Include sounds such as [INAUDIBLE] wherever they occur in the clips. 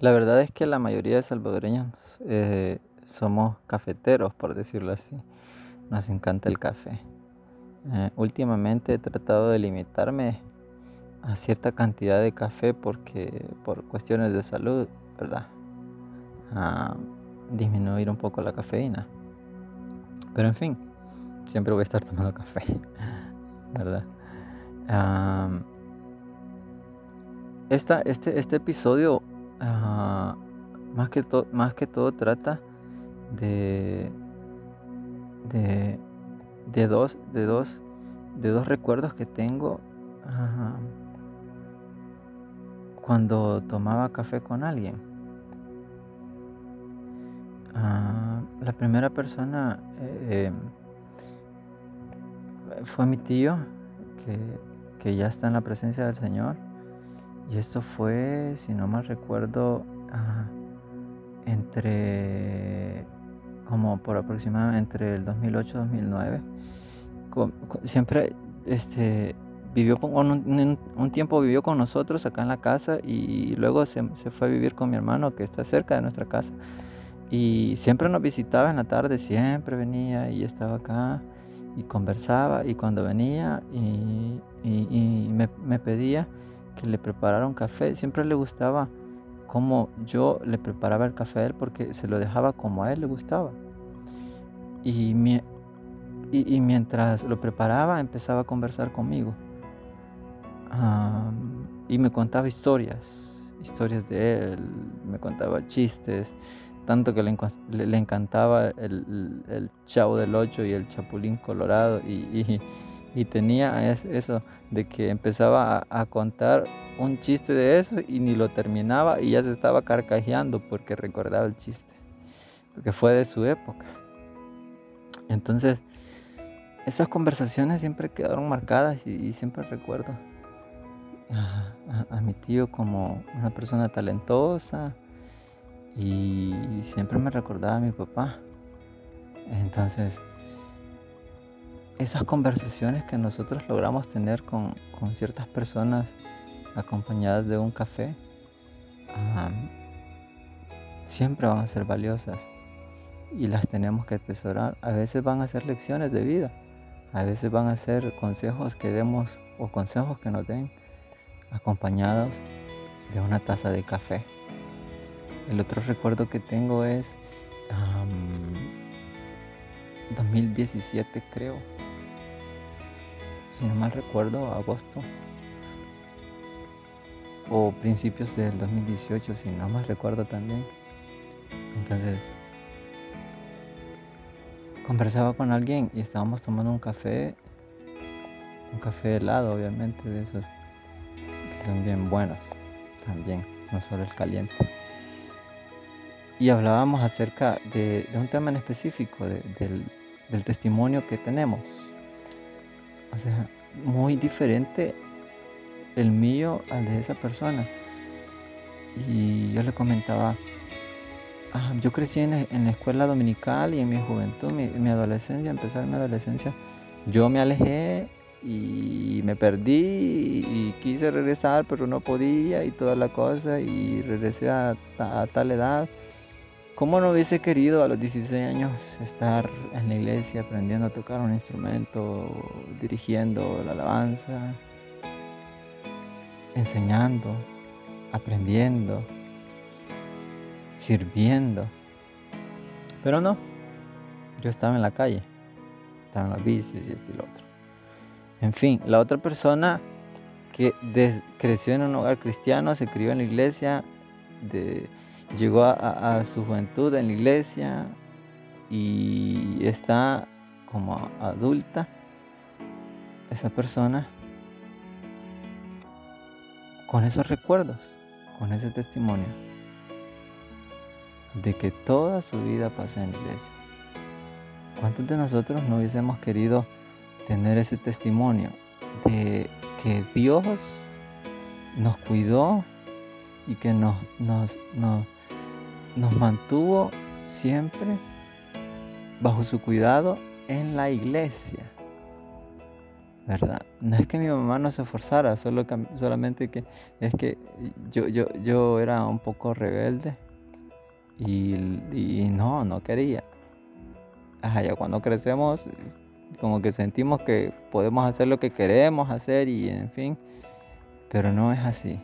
La verdad es que la mayoría de salvadoreños eh, somos cafeteros, por decirlo así. Nos encanta el café. Eh, últimamente he tratado de limitarme a cierta cantidad de café porque por cuestiones de salud, ¿verdad? A disminuir un poco la cafeína. Pero en fin, siempre voy a estar tomando café, [LAUGHS] ¿verdad? esta, este, este episodio más, que más que todo trata de, de, dos, de, dos, de dos recuerdos que tengo cuando tomaba café con alguien. Ah, la primera persona eh, fue mi tío, que, que ya está en la presencia del Señor. Y esto fue, si no mal recuerdo, entre como por aproximadamente entre el 2008 y 2009. siempre este, vivió con, un, tiempo vivió con nosotros acá en la casa y luego se, se, fue a vivir con mi hermano que está cerca de nuestra casa. Y siempre nos visitaba en la tarde, siempre venía y estaba acá y conversaba y cuando venía y, me, me pedía que le preparara un café. Siempre le gustaba cómo yo le preparaba el café a él porque se lo dejaba como a él le gustaba. Y, y, mientras lo preparaba empezaba a conversar conmigo. y me contaba historias, historias de él, me contaba chistes, tanto que le, encantaba el, el, Chavo del Ocho y el Chapulín Colorado y tenía eso de que empezaba a, contar un chiste de eso y ni lo terminaba y ya se estaba carcajeando porque recordaba el chiste, porque fue de su época. Entonces, esas conversaciones siempre quedaron marcadas y, siempre recuerdo a, mi tío como una persona talentosa y siempre me recordaba a mi papá. Entonces, esas conversaciones que nosotros logramos tener con, ciertas personas acompañadas de un café, siempre van a ser valiosas y las tenemos que atesorar. A veces van a ser lecciones de vida, a veces van a ser consejos que demos o consejos que nos den acompañados de una taza de café. El otro recuerdo que tengo es 2017 creo si no mal recuerdo, agosto o principios del 2018, si no mal recuerdo también. Entonces, conversaba con alguien y estábamos tomando un café, un café helado, obviamente, de esos que son bien buenos también, no solo el caliente. Y hablábamos acerca de, un tema en específico, del, del testimonio que tenemos o sea, muy diferente el mío al de esa persona. Y yo le comentaba, ah, yo crecí en, la escuela dominical y en mi juventud, mi, mi adolescencia, empezar mi adolescencia, yo me alejé y me perdí y quise regresar pero no podía y toda la cosa y regresé a tal edad ¿Cómo no hubiese querido a los 16 años estar en la iglesia aprendiendo a tocar un instrumento, dirigiendo la alabanza, enseñando, aprendiendo, sirviendo? Pero no, yo estaba en la calle, estaba en las bicis y esto y lo otro. En fin, la otra persona que creció en un hogar cristiano, se crió en la iglesia, de, llegó a, su juventud en la iglesia y está como adulta, esa persona, con esos recuerdos, con ese testimonio de que toda su vida pasó en la iglesia. ¿Cuántos de nosotros no hubiésemos querido tener ese testimonio de que Dios nos cuidó y que nos, nos, nos nos mantuvo siempre bajo su cuidado en la iglesia. ¿verdad? No es que mi mamá no se esforzara, solo, solamente que es que yo, yo, yo era un poco rebelde y, y no, no quería. Ajá, ya cuando crecemos, como que sentimos que podemos hacer lo que queremos hacer y en fin, pero no es así.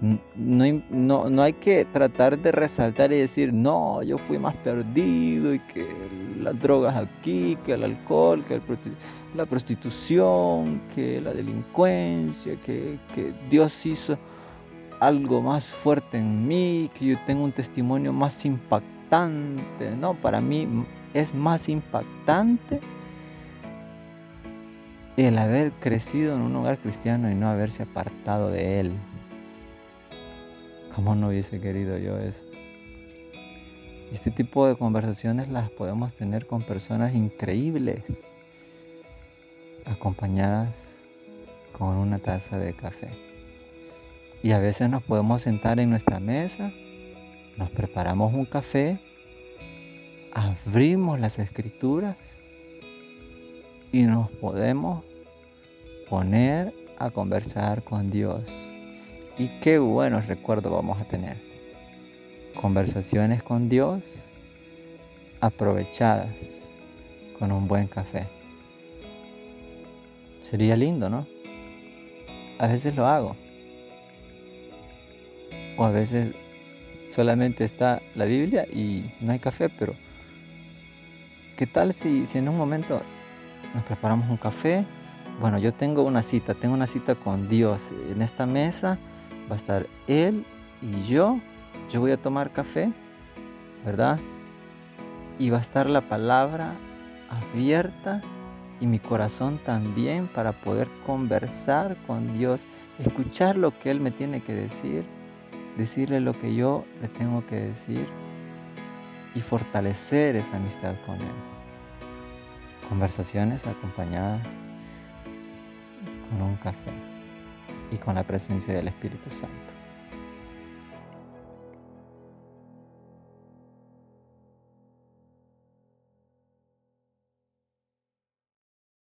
No, no, hay que tratar de resaltar y decir, no, yo fui más perdido y que las drogas aquí, que el alcohol, que la prostitución, que la delincuencia, que, que Dios hizo algo más fuerte en mí, que yo tengo un testimonio más impactante. No, para mí es más impactante el haber crecido en un hogar cristiano y no haberse apartado de él. ¿Cómo no hubiese querido yo eso? Este tipo de conversaciones las podemos tener con personas increíbles, acompañadas con una taza de café. Y a veces nos podemos sentar en nuestra mesa, nos preparamos un café, abrimos las escrituras y nos podemos poner a conversar con Dios y qué buenos recuerdos vamos a tener. Conversaciones con Dios aprovechadas con un buen café. Sería lindo, ¿no? A veces lo hago. O a veces solamente está la Biblia y no hay café, pero ¿qué tal si, si en un momento nos preparamos un café? Bueno, yo tengo una cita, tengo una cita con Dios en esta mesa va a estar él y yo. Yo voy a tomar café, ¿verdad? Y va a estar la palabra abierta y mi corazón también para poder conversar con Dios, escuchar lo que Él me tiene que decir, decirle lo que yo le tengo que decir y fortalecer esa amistad con Él. Conversaciones acompañadas con un café y con la presencia del Espíritu Santo.